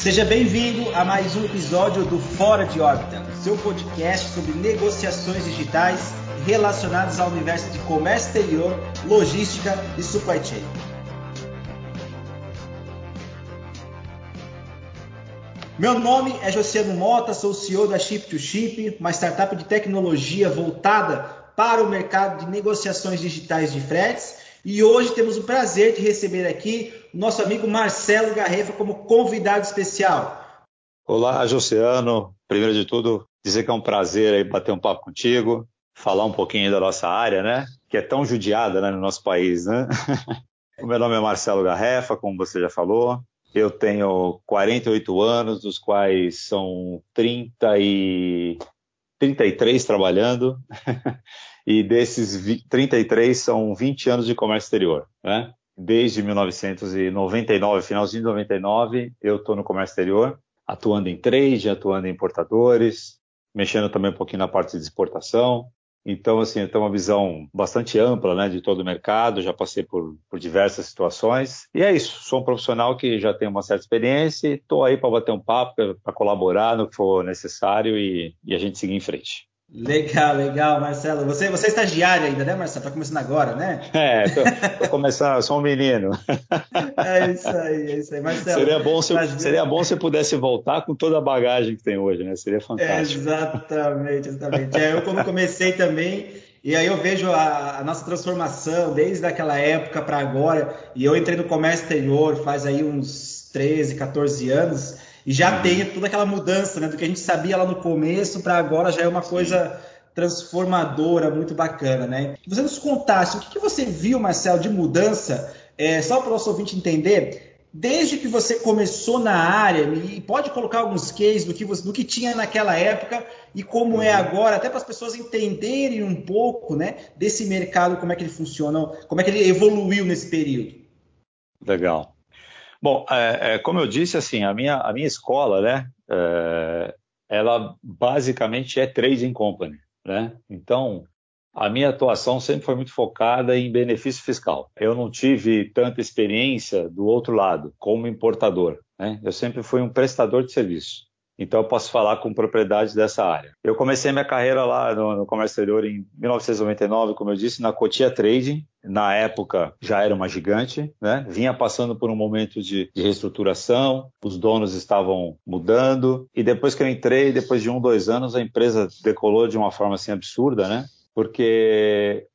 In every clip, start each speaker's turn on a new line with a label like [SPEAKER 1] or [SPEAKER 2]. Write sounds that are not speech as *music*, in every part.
[SPEAKER 1] Seja bem-vindo a mais um episódio do Fora de Órbita, seu podcast sobre negociações digitais relacionadas ao universo de comércio exterior, logística e supply chain. Meu nome é Josiano Mota, sou CEO da Ship to Ship, uma startup de tecnologia voltada para o mercado de negociações digitais de fretes. E hoje temos o prazer de receber aqui nosso amigo Marcelo Garrefa como convidado especial.
[SPEAKER 2] Olá, Josiano. Primeiro de tudo, dizer que é um prazer aí bater um papo contigo, falar um pouquinho da nossa área, né? Que é tão judiada né, no nosso país, né? *laughs* o meu nome é Marcelo Garrefa, como você já falou. Eu tenho 48 anos, dos quais são 30 e 33 trabalhando. *laughs* e desses 33 são 20 anos de comércio exterior, né? Desde 1999, finalzinho de 99, eu estou no comércio exterior, atuando em trade, atuando em importadores, mexendo também um pouquinho na parte de exportação. Então, assim, eu tenho uma visão bastante ampla né, de todo o mercado, já passei por, por diversas situações. E é isso, sou um profissional que já tem uma certa experiência e estou aí para bater um papo, para colaborar no que for necessário e, e a gente seguir em frente.
[SPEAKER 1] Legal, legal, Marcelo. Você, você é estagiário ainda, né, Marcelo? Está começando agora, né?
[SPEAKER 2] É, tô, tô começando, sou um menino. *laughs*
[SPEAKER 1] É isso aí, é isso aí. Marcelo.
[SPEAKER 2] Seria bom, se, seria bom se pudesse voltar com toda a bagagem que tem hoje, né? Seria fantástico.
[SPEAKER 1] Exatamente, exatamente. É, eu, quando comecei também, e aí eu vejo a, a nossa transformação desde aquela época para agora, e eu entrei no comércio exterior faz aí uns 13, 14 anos e já uhum. tem toda aquela mudança, né? Do que a gente sabia lá no começo para agora já é uma coisa Sim. transformadora, muito bacana, né? Você nos contasse o que, que você viu, Marcelo, de mudança, é, só para o nosso ouvinte entender, desde que você começou na área, e pode colocar alguns cases do que, você, do que tinha naquela época e como é uhum. é agora, até para as pessoas entenderem um pouco né, desse mercado, como é que ele funciona, como é que ele evoluiu nesse período.
[SPEAKER 2] Legal. Bom, é, é, como eu disse, assim, a minha, a minha escola, né, é, ela basicamente é trading company, né? Então, a minha atuação sempre foi muito focada em benefício fiscal. Eu não tive tanta experiência do outro lado, como importador. Né? Eu sempre fui um prestador de serviço então eu posso falar com propriedade dessa área. Eu comecei minha carreira lá no, no comércio exterior em 1999, como eu disse, na Cotia Trading. Na época já era uma gigante, né? Vinha passando por um momento de, de reestruturação, os donos estavam mudando e depois que eu entrei, depois de um, dois anos, a empresa decolou de uma forma assim absurda, né? Porque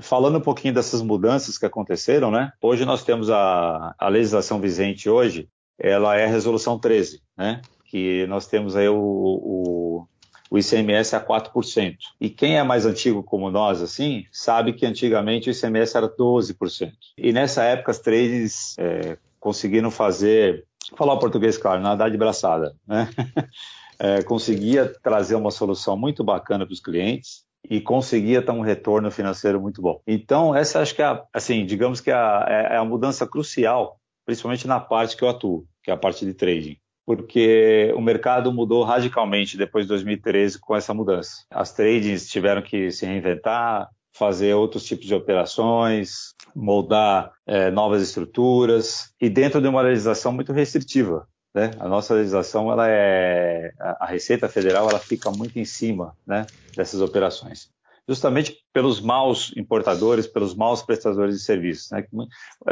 [SPEAKER 2] Falando um pouquinho dessas mudanças que aconteceram, né? Hoje nós temos a, a legislação vigente hoje, ela é a resolução 13, né? Que nós temos aí o, o, o ICMS a 4%. E quem é mais antigo como nós, assim, sabe que antigamente o ICMS era 12%. E nessa época as trades é, conseguiram fazer, falar o português claro, nadar de braçada, né? *laughs* É, conseguia trazer uma solução muito bacana para os clientes e conseguia ter um retorno financeiro muito bom. Então, essa acho que é, a, assim, digamos que é a, é, é a mudança crucial, principalmente na parte que eu atuo, que é a parte de trading porque o mercado mudou radicalmente depois de 2013 com essa mudança. As tradings tiveram que se reinventar, fazer outros tipos de operações, moldar é, novas estruturas e dentro de uma legislação muito restritiva. Né? A nossa legislação, ela é a Receita Federal, ela fica muito em cima né, dessas operações justamente pelos maus importadores, pelos maus prestadores de serviços. Né?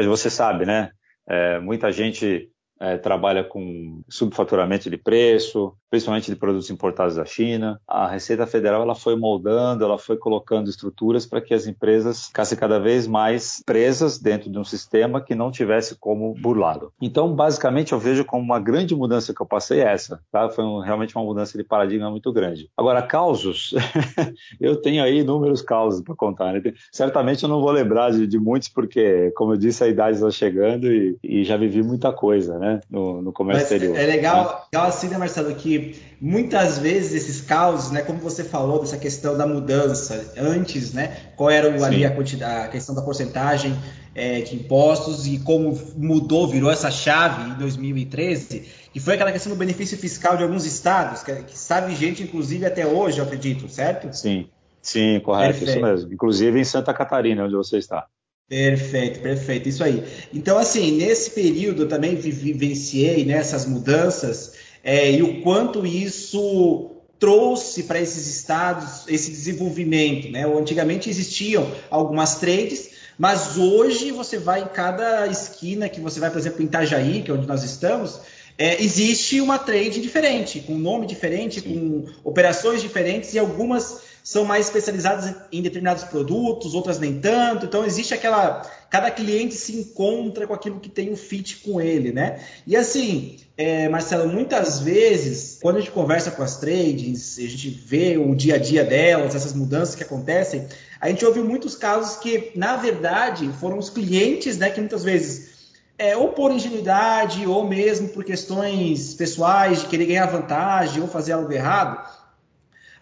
[SPEAKER 2] Você sabe, né? É, muita gente é, trabalha com subfaturamento de preço, principalmente de produtos importados da China. A Receita Federal ela foi moldando, ela foi colocando estruturas para que as empresas ficassem cada vez mais presas dentro de um sistema que não tivesse como burlá-lo. Então, basicamente, eu vejo como uma grande mudança que eu passei essa. Tá? Foi um, realmente uma mudança de paradigma muito grande. Agora, causos, *laughs* eu tenho aí inúmeros causos para contar. Né? Certamente eu não vou lembrar de, de, muitos, porque, como eu disse, a idade está chegando e, e já vivi muita coisa. Né? no, no comércio Mas exterior.
[SPEAKER 1] É legal, né? legal assim, né, Marcelo, que muitas vezes esses causos, né, como você falou dessa questão da mudança, antes, né, qual era o, ali a, quantidade, a questão da porcentagem é, de impostos e como mudou, virou essa chave em 2013, que foi aquela questão do benefício fiscal de alguns estados, que, que está vigente, inclusive, até hoje, eu acredito, certo?
[SPEAKER 2] Sim, sim, correto, Perfeito. isso mesmo. Inclusive em Santa Catarina, onde você está.
[SPEAKER 1] Perfeito, perfeito, isso aí. Então, assim, nesse período eu também vivenciei né, essas mudanças é, e o quanto isso trouxe para esses estados esse desenvolvimento. Né? Antigamente existiam algumas trades, mas hoje você vai em cada esquina que você vai, por exemplo, em Itajaí, que é onde nós estamos, é, existe uma trade diferente, com nome diferente, com operações diferentes e algumas são mais especializadas em determinados produtos, outras nem tanto. Então existe aquela, cada cliente se encontra com aquilo que tem o um fit com ele, né? E assim, é, Marcelo, muitas vezes quando a gente conversa com as trades, a gente vê o dia a dia delas, essas mudanças que acontecem, a gente ouve muitos casos que na verdade foram os clientes, né, que muitas vezes é, ou por ingenuidade, ou mesmo por questões pessoais, de querer ganhar vantagem ou fazer algo errado,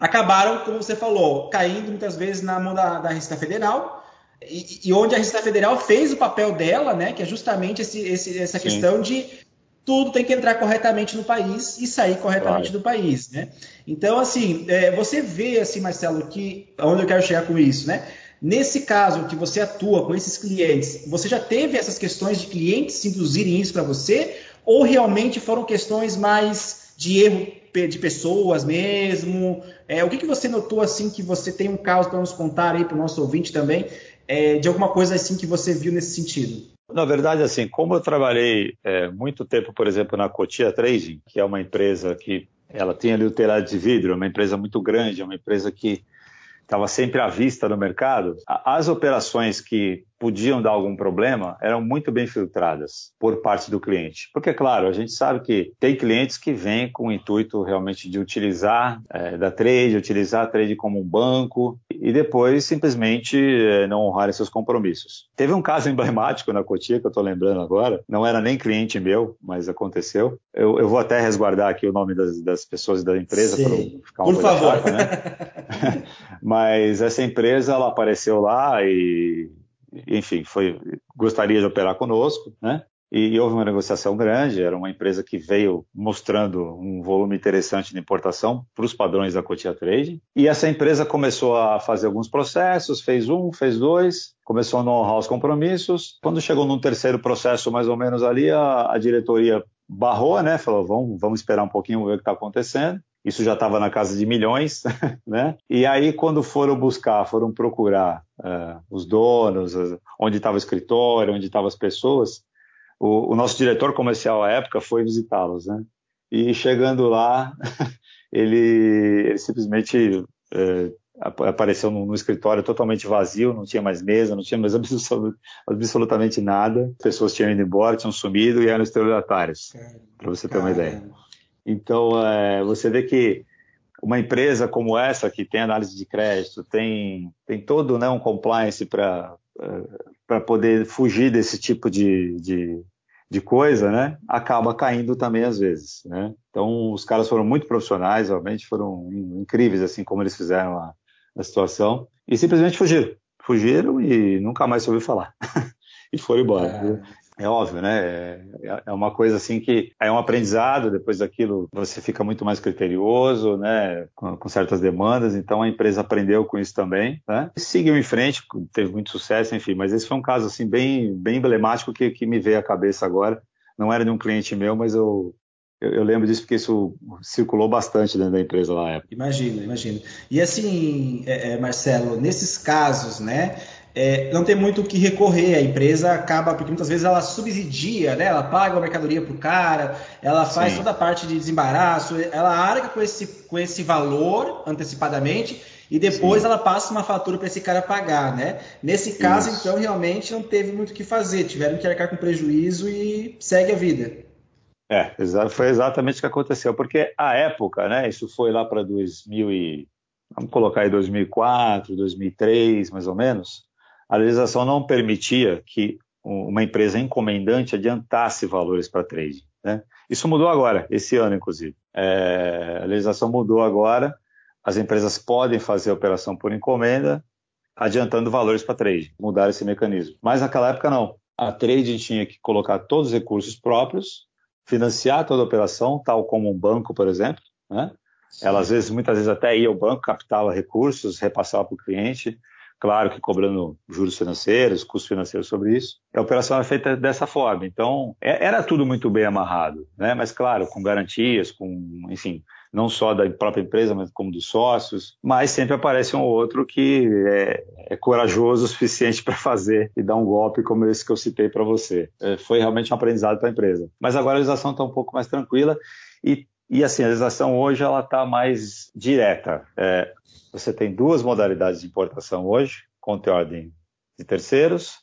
[SPEAKER 1] acabaram, como você falou, caindo muitas vezes na mão da, da Receita Federal, e, e, onde a Receita Federal fez o papel dela, né, que é justamente esse, esse, essa Sim. questão de tudo tem que entrar corretamente no país e sair corretamente claro. do país, né? Então, assim, é, você vê, assim, Marcelo, que onde eu quero chegar com isso, né? Nesse caso que você atua com esses clientes, você já teve essas questões de clientes induzirem isso para você? Ou realmente foram questões mais de erro de pessoas mesmo? É, o que, que você notou assim que você tem um caso para nos contar aí para o nosso ouvinte também, é, de alguma coisa assim que você viu nesse sentido?
[SPEAKER 2] Na verdade, assim, como eu trabalhei é, muito tempo, por exemplo, na Cotia Trading, que é uma empresa que ela tem ali o telhado de vidro, é uma empresa muito grande, é uma empresa que estava sempre à vista no mercado, as operações que podiam dar algum problema eram muito bem filtradas por parte do cliente. Porque, claro, a gente sabe que tem clientes que vêm com o intuito realmente de utilizar é, da trade, utilizar a trade como um banco e depois simplesmente é, não honrarem seus compromissos. Teve um caso *laughs* emblemático na Cotia que eu estou lembrando agora, não era nem cliente meu, mas aconteceu. Eu, eu vou até resguardar aqui o nome das, das pessoas da empresa para ficar
[SPEAKER 1] uma Por favor.
[SPEAKER 2] Chata, né? *laughs* *laughs* mas essa empresa ela apareceu lá e enfim, foi, gostaria de operar conosco, né? E, houve uma negociação grande, era uma empresa que veio mostrando um volume interessante de importação para os padrões da Cotia Trade. E essa empresa começou a fazer alguns processos, fez um, fez dois, começou a não honrar os compromissos. Quando chegou num terceiro processo, mais ou menos ali, a, a diretoria barrou, né? Falou, vamos, vamos esperar um pouquinho ver o que está acontecendo. Isso já estava na casa de milhões, *laughs* né? E aí, quando foram buscar, foram procurar uh, os donos, onde estava o escritório, onde estavam as pessoas, o, o, nosso diretor comercial à época foi visitá-los, né? E chegando lá, *laughs* ele, ele simplesmente uh, apareceu no, no, escritório totalmente vazio, não tinha mais mesa, não tinha mais *laughs* absolut, absolutamente nada. As pessoas tinham ido embora, tinham sumido e eram estelionatários, para você ter uma ideia. Então, é, você vê que uma empresa como essa, que tem análise de crédito, tem, tem todo né, um compliance para poder fugir desse tipo de, de, de, coisa, né, acaba caindo também às vezes. Né? Então, os caras foram muito profissionais, realmente foram incríveis, assim como eles fizeram a, a situação, e simplesmente fugiram. Fugiram e nunca mais ouviu falar. *laughs* e foram embora. É. É óbvio, né? É, é uma coisa assim que é um aprendizado, depois daquilo você fica muito mais criterioso, né? Com, com certas demandas, então a empresa aprendeu com isso também, né? E seguiu em frente, teve muito sucesso, enfim, mas esse foi um caso assim bem, bem emblemático que, que me veio à cabeça agora. Não era de um cliente meu, mas eu, eu, lembro disso porque isso circulou bastante dentro da empresa lá na época.
[SPEAKER 1] Imagino, imagino. E assim, é, é, Marcelo, nesses casos, né? É, não tem muito o que recorrer. A empresa acaba, porque muitas vezes ela subsidia, né? ela paga a mercadoria para o cara, ela faz Sim. toda a parte de desembaraço, ela arca com esse, com esse valor antecipadamente e depois Sim. ela passa uma fatura para esse cara pagar, né? Nesse caso, Isso. então, realmente não teve muito o que fazer, tiveram que arcar com prejuízo e segue a vida.
[SPEAKER 2] É, foi exatamente o que aconteceu, porque a época, né, isso foi lá para 2000 e, vamos colocar aí 2004, 2003, mais ou menos, a legislação não permitia que uma empresa encomendante adiantasse valores para trade. Né? Isso mudou agora, esse ano, inclusive. É, a legislação mudou agora, as empresas podem fazer operação por encomenda, adiantando valores para trade, mudar esse mecanismo. Mas naquela época não. A trade tinha que colocar todos os recursos próprios, financiar toda a operação, tal como um banco, por exemplo. Né? Ela, às vezes, muitas vezes até ia ao banco, captava recursos, repassava para o cliente, claro que cobrando juros financeiros, custos financeiros sobre isso. A operação é feita dessa forma. Então, é, era tudo muito bem amarrado, né? Mas claro, com garantias, com, enfim, não só da própria empresa, mas como dos sócios, mas sempre aparece um ou outro que é, é corajoso o suficiente *laughs* para fazer e dar um golpe como esse que eu citei para você. É, foi realmente um aprendizado para a empresa. Mas agora a legislação está um pouco mais tranquila e, e assim, a legislação hoje ela está mais direta. É, você tem duas modalidades de importação hoje, conta ordem de terceiros,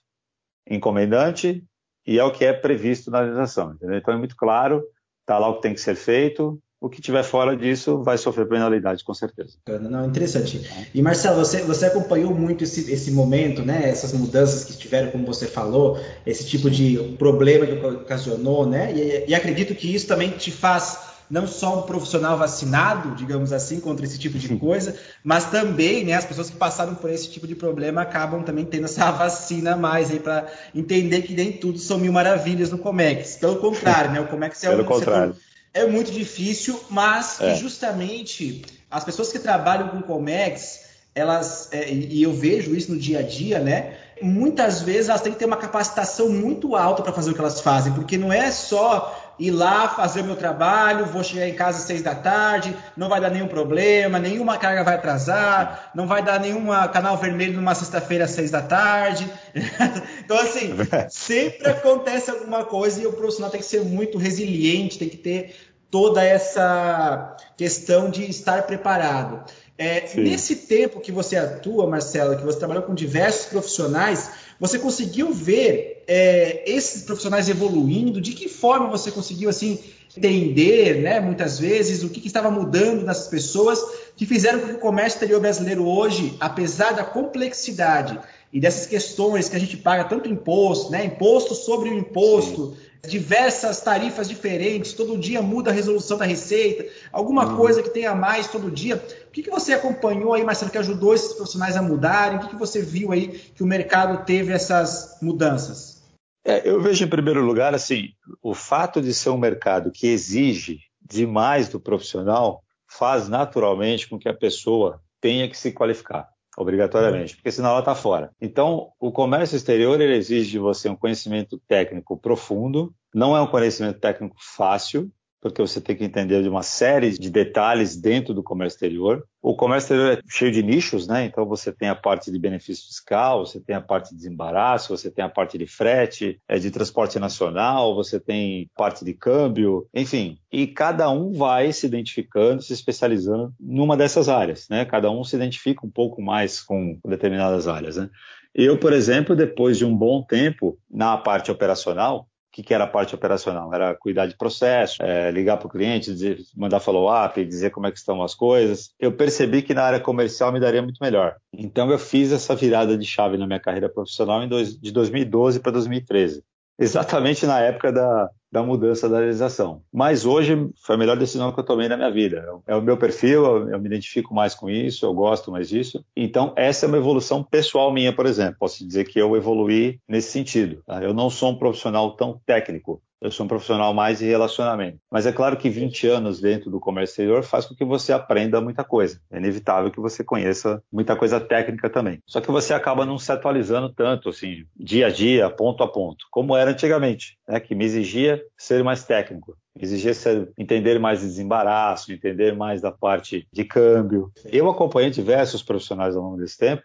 [SPEAKER 2] encomendante, e é o que é previsto na legislação. Entendeu? Então é muito claro, está lá o que tem que ser feito, o que tiver fora disso vai sofrer penalidade, com certeza.
[SPEAKER 1] Não, interessante. E Marcelo, você, você acompanhou muito esse, esse momento, né? Essas mudanças que tiveram, como você falou, esse tipo de problema que ocasionou, né? E, e acredito que isso também te faz não só um profissional vacinado, digamos assim, contra esse tipo de coisa, mas também, né, as pessoas que passaram por esse tipo de problema acabam também tendo essa *laughs* vacina a mais aí para entender que nem tudo são mil maravilhas no Comex. Pelo contrário, né, o Comex é
[SPEAKER 2] Pelo um contrário. setor
[SPEAKER 1] é muito difícil, mas é. justamente as pessoas que trabalham com Comex, elas, é, e eu vejo isso no dia a dia, né? Muitas vezes elas têm que ter uma capacitação muito alta para fazer o que elas fazem, porque não é só ir lá fazer o meu trabalho, vou chegar em casa às seis da tarde, não vai dar nenhum problema, nenhuma carga vai atrasar, não vai dar nenhuma canal vermelho numa sexta-feira às seis da tarde. *laughs* então, assim, sempre acontece alguma coisa e o profissional tem que ser muito resiliente, tem que ter toda essa questão de estar preparado. É, nesse tempo que você atua, Marcelo, que você trabalhou com diversos profissionais, você conseguiu ver é, esses profissionais evoluindo? De que forma você conseguiu assim entender, né, muitas vezes, o que, que estava mudando nessas pessoas que fizeram com que o comércio exterior brasileiro hoje, apesar da complexidade e dessas questões que a gente paga tanto imposto, né, imposto sobre o imposto, Sim diversas tarifas diferentes, todo dia muda a resolução da receita, alguma uhum. coisa que tenha mais todo dia. O que, que você acompanhou aí, Marcelo, que ajudou esses profissionais a mudarem? O que, que você viu aí que o mercado teve essas mudanças?
[SPEAKER 2] É, eu vejo em primeiro lugar, assim, o fato de ser um mercado que exige demais do profissional faz naturalmente com que a pessoa tenha que se qualificar obrigatoriamente, porque senão ela está fora. Então, o comércio exterior ele exige de você um conhecimento técnico profundo, não é um conhecimento técnico fácil, porque você tem que entender de uma série de detalhes dentro do comércio exterior. O comércio exterior é cheio de nichos, né? Então você tem a parte de benefício fiscal, você tem a parte de desembaraço, você tem a parte de frete, é de transporte nacional, você tem parte de câmbio, enfim. E cada um vai se identificando, se especializando numa dessas áreas, né? Cada um se identifica um pouco mais com determinadas áreas, né? Eu, por exemplo, depois de um bom tempo na parte operacional, que, que era a parte operacional? Era cuidar de processo, é, ligar para o cliente, dizer, mandar follow-up, dizer como é que estão as coisas. Eu percebi que na área comercial me daria muito melhor. Então eu fiz essa virada de chave na minha carreira profissional dois, de 2012 para 2013 exatamente na época da, da mudança da legislação. Mas hoje foi a melhor decisão que eu tomei na minha vida. É o meu perfil, eu, eu, me identifico mais com isso, eu gosto mais disso. Então, essa é uma evolução pessoal minha, por exemplo. Posso dizer que eu evoluí nesse sentido. Tá? Eu não sou um profissional tão técnico. Eu sou um profissional mais de relacionamento. Mas é claro que 20 anos dentro do comércio exterior faz com que você aprenda muita coisa. É inevitável que você conheça muita coisa técnica também. Só que você acaba não se atualizando tanto, assim, dia a dia, ponto a ponto, como era antigamente, né? que me exigia ser mais técnico. Exigia entender mais de desembaraço, entender mais da parte de câmbio. Eu acompanhei diversos profissionais ao longo desse tempo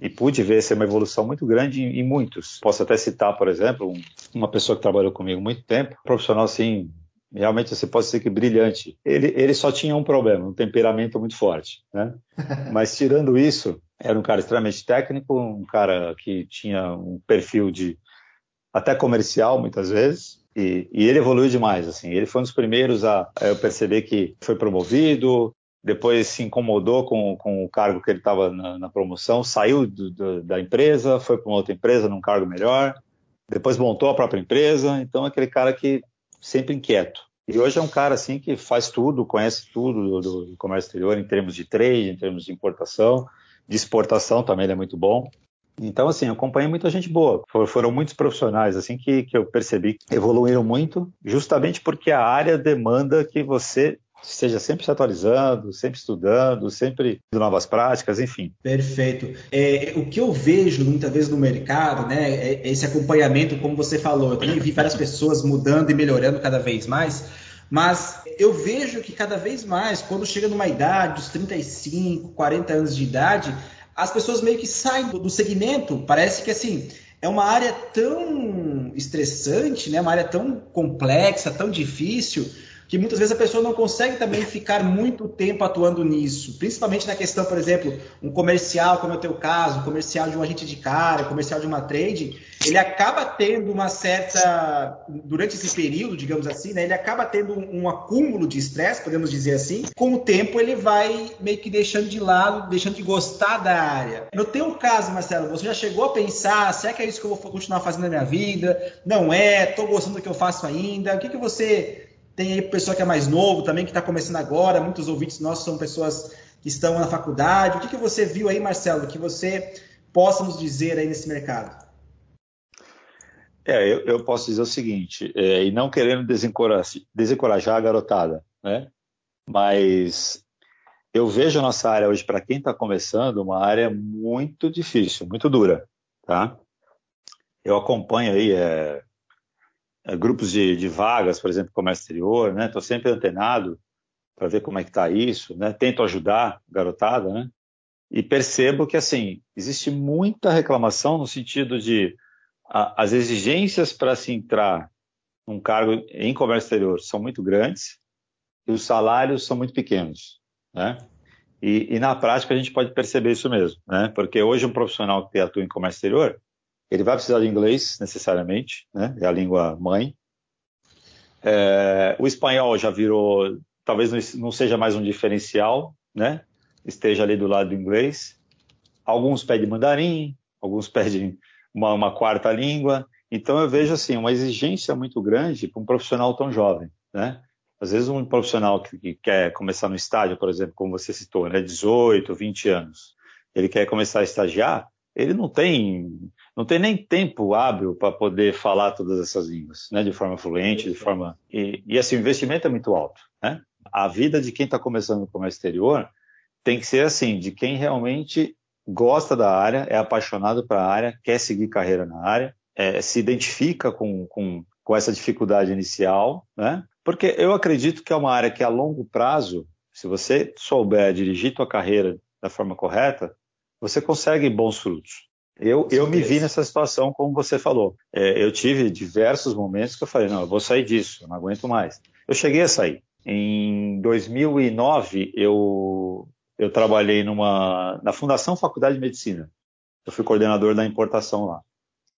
[SPEAKER 2] e pude ver ser uma evolução muito grande em, em muitos. Posso até citar, por exemplo, um, uma pessoa que trabalhou comigo muito tempo, um profissional assim, realmente você pode dizer que brilhante. Ele, ele só tinha um problema, um temperamento muito forte, né? *laughs* Mas tirando isso, era um cara extremamente técnico, um cara que tinha um perfil de até comercial muitas vezes. E, e ele evoluiu demais, assim. Ele foi um dos primeiros a, a eu perceber que foi promovido, depois se incomodou com, com o cargo que ele estava na, na, promoção, saiu do, do, da empresa, foi para uma outra empresa num cargo melhor, depois montou a própria empresa, então é aquele cara que sempre inquieto. E hoje é um cara assim que faz tudo, conhece tudo do, do comércio exterior em termos de trade, em termos de importação, de exportação também ele é muito bom. Então, assim, eu acompanhei muita gente boa. Foram muitos profissionais, assim, que, que eu percebi que evoluíram muito, justamente porque a área demanda que você esteja sempre se atualizando, sempre estudando, sempre novas práticas, enfim.
[SPEAKER 1] Perfeito. É, o que eu vejo muitas vezes no mercado, né, é esse acompanhamento, como você falou, eu também vi várias pessoas mudando e melhorando cada vez mais, mas eu vejo que cada vez mais, quando chega numa idade, dos 35, 40 anos de idade, as pessoas meio que saem do segmento. Parece que assim, é uma área tão estressante, né? uma área tão complexa, tão difícil, que muitas vezes a pessoa não consegue também ficar muito tempo atuando nisso, principalmente na questão, por exemplo, um comercial, como é o teu caso, comercial de um agente de cara, comercial de uma trade, ele acaba tendo uma certa, durante esse período, digamos assim, né, ele acaba tendo um, um acúmulo de estresse, podemos dizer assim, com o tempo ele vai meio que deixando de lado, deixando de gostar da área. No teu caso, Marcelo, você já chegou a pensar, será que é isso que eu vou continuar fazendo na minha vida? Não é? Estou gostando do que eu faço ainda? O que, que você tem aí pessoa que é mais novo também, que está começando agora. Muitos ouvintes nossos são pessoas que estão na faculdade. O que, que você viu aí, Marcelo, que você possa nos dizer aí nesse mercado?
[SPEAKER 2] É, eu, eu posso dizer o seguinte, é, e não querendo desencorajar, desencorajar a garotada, né? Mas eu vejo a nossa área hoje, para quem está começando, uma área muito difícil, muito dura, tá? Eu acompanho aí é, grupos de, de, vagas, por exemplo, comércio exterior, né? Estou sempre antenado para ver como é que está isso, né? Tento ajudar garotada, né? E percebo que, assim, existe muita reclamação no sentido de a, as exigências para se entrar num cargo em comércio exterior são muito grandes e os salários são muito pequenos, né? E, e na prática a gente pode perceber isso mesmo, né? Porque hoje um profissional que atua em comércio exterior, ele vai precisar de inglês necessariamente, né? É a língua mãe. É, o espanhol já virou, talvez não seja mais um diferencial, né? Esteja ali do lado do inglês. Alguns pedem mandarim, alguns *laughs* pedem uma, uma quarta língua. Então eu vejo assim uma exigência muito grande para um profissional tão jovem, né? Às vezes um profissional que, que, quer começar no estágio, por exemplo, como você citou, né, 18, 20 anos, ele quer começar a estagiar, ele não tem não tem nem tempo hábil para poder falar todas essas línguas, né, de forma fluente, de forma e, e assim o investimento é muito alto, né? A vida de quem está começando no comércio exterior tem que ser assim, de quem realmente gosta da área, é apaixonado para a área, quer seguir carreira na área, é, se identifica com, com, com essa dificuldade inicial, né? Porque eu acredito que é uma área que a longo prazo, se você souber dirigir tua carreira da forma correta, você consegue bons frutos. Eu, eu me vi nessa situação, como você falou. É, eu tive diversos momentos que eu falei, não, eu vou sair disso, eu não aguento mais. Eu cheguei a sair. Em 2009, eu, eu trabalhei numa, na Fundação Faculdade de Medicina. Eu fui coordenador da importação lá.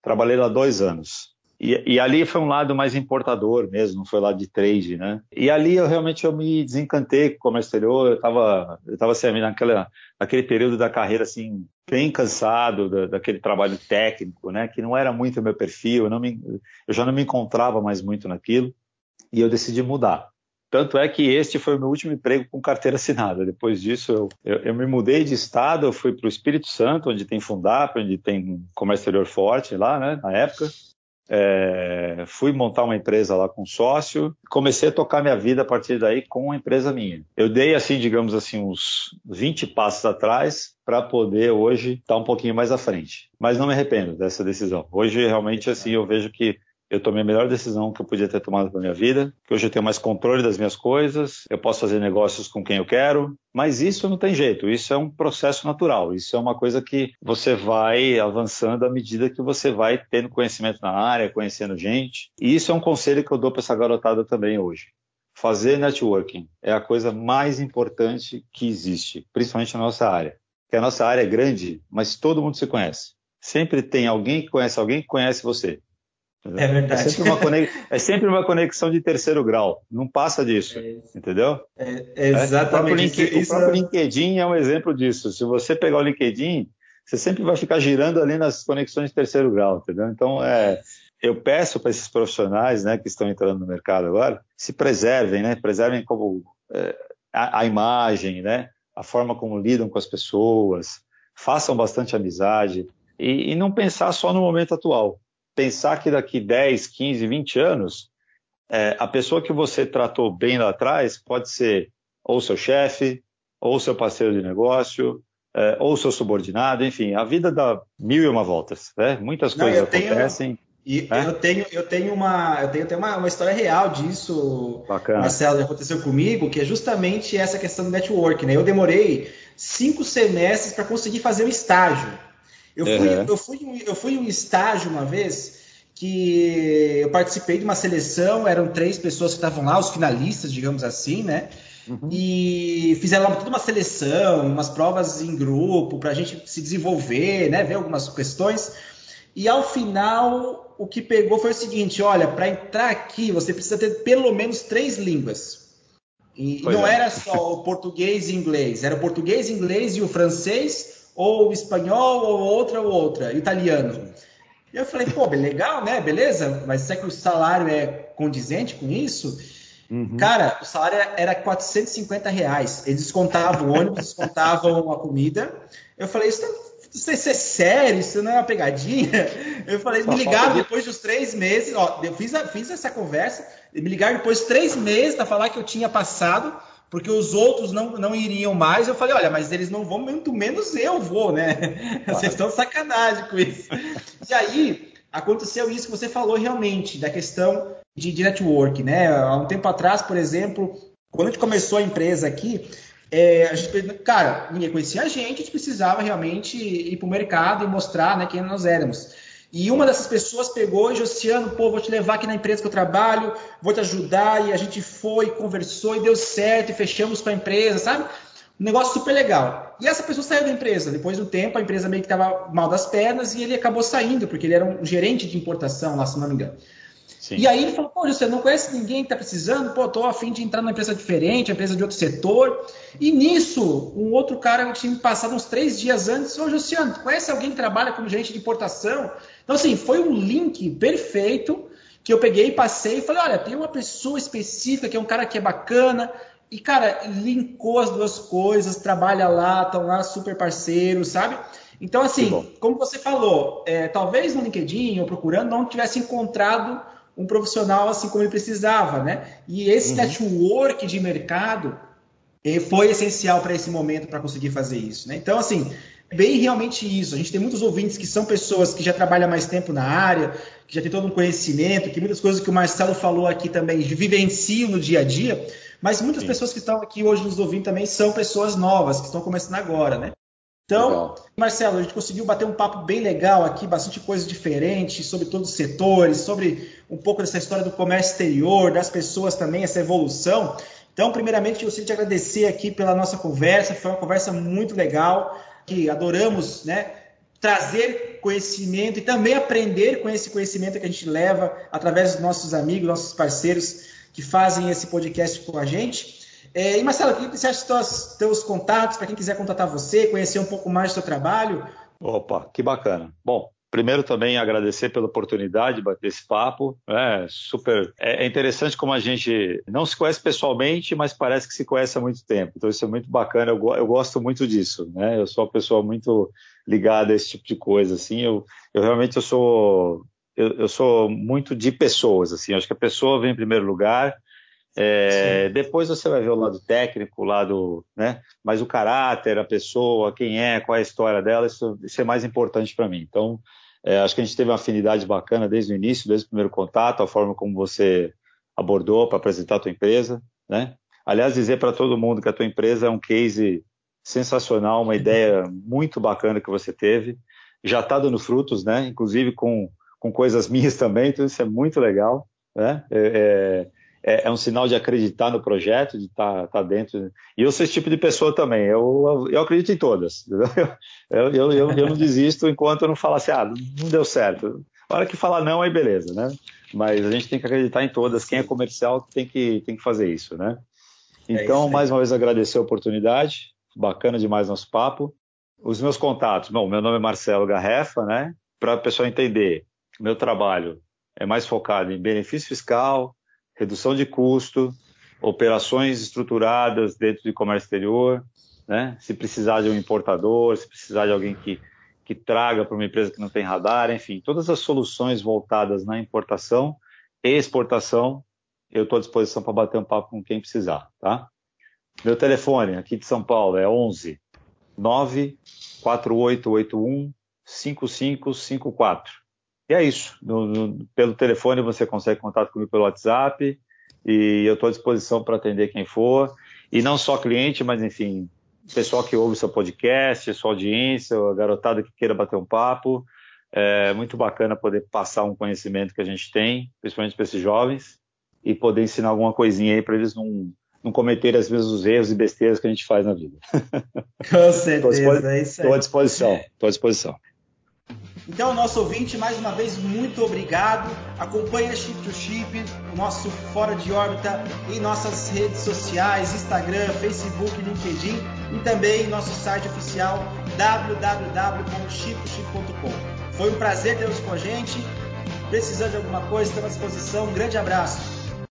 [SPEAKER 2] Trabalhei lá dois anos. E, e, ali foi um lado mais importador mesmo, foi lado de trade, né? E ali eu realmente eu me desencantei com o comércio exterior, eu estava eu tava assim, naquela, naquele período da carreira assim, bem cansado da, daquele trabalho técnico, né? Que não era muito o meu perfil, eu, me, eu já não me encontrava mais muito naquilo, e eu decidi mudar. Tanto é que este foi o meu último emprego com carteira assinada. Depois disso, eu, eu, eu me mudei de estado, eu fui para o Espírito Santo, onde tem Fundap, onde tem comércio exterior forte lá, né, na época. É, fui montar uma empresa lá com sócio, comecei a tocar minha vida a partir daí com uma empresa minha. Eu dei assim, digamos assim, uns 20 passos atrás para poder hoje estar um pouquinho mais à frente. Mas não me arrependo dessa decisão. Hoje realmente assim eu vejo que eu tomei a melhor decisão que eu podia ter tomado na minha vida, que hoje eu tenho mais controle das minhas coisas, eu posso fazer negócios com quem eu quero, mas isso não tem jeito, isso é um processo natural, isso é uma coisa que você vai avançando à medida que você vai tendo conhecimento na área, conhecendo gente, e isso é um conselho que eu dou para essa garotada também hoje. Fazer networking é a coisa mais importante que existe, principalmente na nossa área. Porque a nossa área é grande, mas todo mundo se conhece. Sempre tem alguém que conhece alguém que conhece você.
[SPEAKER 1] É verdade.
[SPEAKER 2] É sempre, conex... *laughs* é sempre, uma conexão de terceiro grau. Não passa disso. É entendeu?
[SPEAKER 1] É, é exatamente.
[SPEAKER 2] É, o, próprio o próprio LinkedIn é um exemplo disso. Se você pegar o LinkedIn, você sempre vai ficar girando ali nas conexões de terceiro grau, entendeu? Então, é, eu peço para esses profissionais né, que estão entrando no mercado agora, se preservem, né? Preservem como é, a, a imagem, né? A forma como lidam com as pessoas, façam bastante amizade e, e não pensar só no momento atual pensar que daqui 10, 15, 20 anos, é, a pessoa que você tratou bem lá atrás pode ser ou seu chefe, ou seu parceiro de negócio, é, ou seu subordinado, enfim, a vida dá mil e uma voltas, né? Muitas Não, coisas acontecem.
[SPEAKER 1] E é? eu tenho, eu tenho uma, eu tenho até uma, uma história real disso, Bacana. Marcelo, que aconteceu comigo, que é justamente essa questão do network, né? Eu demorei cinco semestres para conseguir fazer o um estágio. Eu fui, uhum. eu, fui, eu fui um estágio uma vez que eu participei de uma seleção, eram três pessoas que estavam lá, os finalistas, digamos assim, né? Uhum. E fizeram toda uma seleção, umas provas em grupo para a gente se desenvolver, né? Ver algumas questões. E ao final, o que pegou foi o seguinte: olha, para entrar aqui você precisa ter pelo menos três línguas. E pois não é. era só o português e inglês, era o português, inglês e o francês, ou o espanhol, ou outra ou outra, italiano. E eu falei, pô, legal, né? Beleza, mas será que o salário é condizente com isso? Uhum. Cara, o salário era 450 reais. Eles descontavam o ônibus, descontavam a comida. Eu falei, isso, isso, isso é sério, isso não é uma pegadinha. Eu falei, me ligaram depois dos três meses, ó, eu fiz, a, fiz essa conversa, me ligaram depois de três meses para falar que eu tinha passado porque os outros não, não iriam mais. Eu falei, olha, mas eles não vão, muito menos eu vou, né? Claro. *laughs* Vocês estão sacanagem com isso. e aí aconteceu isso que você falou realmente, da questão de, de network, né? Há um tempo atrás, por exemplo, quando a gente começou a empresa aqui, é, a gente, cara, ninguém conhecia a gente, a gente precisava realmente ir para o mercado e mostrar né, quem nós éramos. E uma dessas pessoas pegou e Josiano, pô, vou te levar aqui na empresa que eu trabalho, vou te ajudar. E a gente foi, conversou e deu certo, e fechamos com a empresa, sabe? Um negócio super legal. E essa pessoa saiu da empresa. Depois do tempo, a empresa meio que estava mal das pernas e ele acabou saindo, porque ele era um gerente de importação lá, se não me engano. Sim. E aí ele falou, pô, você não conhece ninguém que está precisando? Pô, tô afim de entrar numa empresa diferente, uma empresa de outro setor. E nisso, um outro cara que tinha me passado uns três dias antes, ô, Luciano, conhece alguém que trabalha como gerente de importação? Então, assim, foi um link perfeito que eu peguei, passei e falei, olha, tem uma pessoa específica que é um cara que é bacana, e, cara, linkou as duas coisas, trabalha lá, estão lá super parceiros, sabe? Então, assim, como você falou, é, talvez no LinkedIn ou procurando não tivesse encontrado um profissional assim como ele precisava, né? E esse uhum. network de mercado eh, foi essencial para esse momento para conseguir fazer isso, né? Então, assim, bem realmente isso. A gente tem muitos ouvintes que são pessoas que já trabalham mais tempo na área, que já tem todo um conhecimento, que muitas coisas que o Marcelo falou aqui também vivenciam no dia a dia, mas muitas Sim. pessoas que estão aqui hoje nos ouvindo também são pessoas novas, que estão começando agora, né? Então, legal. Marcelo, a gente conseguiu bater um papo bem legal aqui, bastante coisa diferente sobre todos os setores, sobre um pouco dessa história do comércio exterior, das pessoas também, essa evolução. Então, primeiramente, eu gostaria de agradecer aqui pela nossa conversa, foi uma conversa muito legal, que adoramos né, trazer conhecimento e também aprender com esse conhecimento que a gente leva através dos nossos amigos, nossos parceiros que fazem esse podcast com a gente. É, e Marcelo, o que você acha dos teus contatos, para quem quiser contatar você, conhecer um pouco mais do seu trabalho?
[SPEAKER 2] Opa, que bacana. Bom, primeiro também agradecer pela oportunidade de bater esse papo. É super. É interessante como a gente não se conhece pessoalmente, mas parece que se conhece há muito tempo. Então isso é muito bacana. Eu, eu gosto muito disso. Né? Eu sou uma pessoa muito ligada a esse tipo de coisa. Assim, eu, eu realmente eu sou eu, eu sou muito de pessoas. Assim, eu acho que a pessoa vem em primeiro lugar. É, depois você vai ver o lado técnico, o lado, né? Mas o caráter, a pessoa, quem é, qual é a história dela, isso, isso é mais importante para mim. Então, é, acho que a gente teve uma afinidade bacana desde o início, desde o primeiro contato, a forma como você abordou para apresentar a tua empresa, né? Aliás, dizer para todo mundo que a tua empresa é um case sensacional, uma ideia muito bacana que você teve, já está dando frutos, né? Inclusive com, com coisas minhas também, então isso é muito legal, né? É, é, é, é, um sinal de acreditar no projeto, de estar tá, tá dentro. E eu sou esse tipo de pessoa também. Eu, eu acredito em todas. *laughs* Eu, eu, eu, eu, não desisto enquanto eu não falar assim, ah, não deu certo. A hora que falar não, aí beleza, né? Mas a gente tem que acreditar em todas. Quem é comercial tem que, tem que fazer isso, né? Então, é mais uma vez, agradecer a oportunidade. Bacana demais nosso papo. Os meus contatos. Bom, meu nome é Marcelo Garrefa, né? Para o pessoal entender, meu trabalho é mais focado em benefício fiscal, redução de custo, operações estruturadas dentro de comércio exterior, né? Se precisar de um importador, se precisar de alguém que, que traga para uma empresa que não tem radar, enfim, todas as soluções voltadas na importação e exportação, eu estou à disposição para bater um papo com quem precisar, tá? Meu telefone aqui de São Paulo é 11 94881 5554. E é isso. No, no, pelo telefone você consegue contato comigo pelo WhatsApp e eu estou à disposição para atender quem for. E não só cliente, mas enfim, pessoal que ouve seu podcast, sua audiência, a garotada que queira bater um papo. É muito bacana poder passar um conhecimento que a gente tem, principalmente para esses jovens, e poder ensinar alguma coisinha aí para eles não, não cometerem às vezes os erros e besteiras que a gente faz na vida.
[SPEAKER 1] Com *laughs* certeza, é isso aí.
[SPEAKER 2] Estou à disposição, estou à disposição.
[SPEAKER 1] Então, nosso ouvinte, mais uma vez, muito obrigado. Acompanhe a Chip to Chip, o nosso Fora de Órbita em nossas redes sociais, Instagram, Facebook, LinkedIn e também nosso site oficial www.chiptochip.com. Foi um prazer tê-los com a gente. Precisando de alguma coisa, estamos à disposição. Um grande abraço.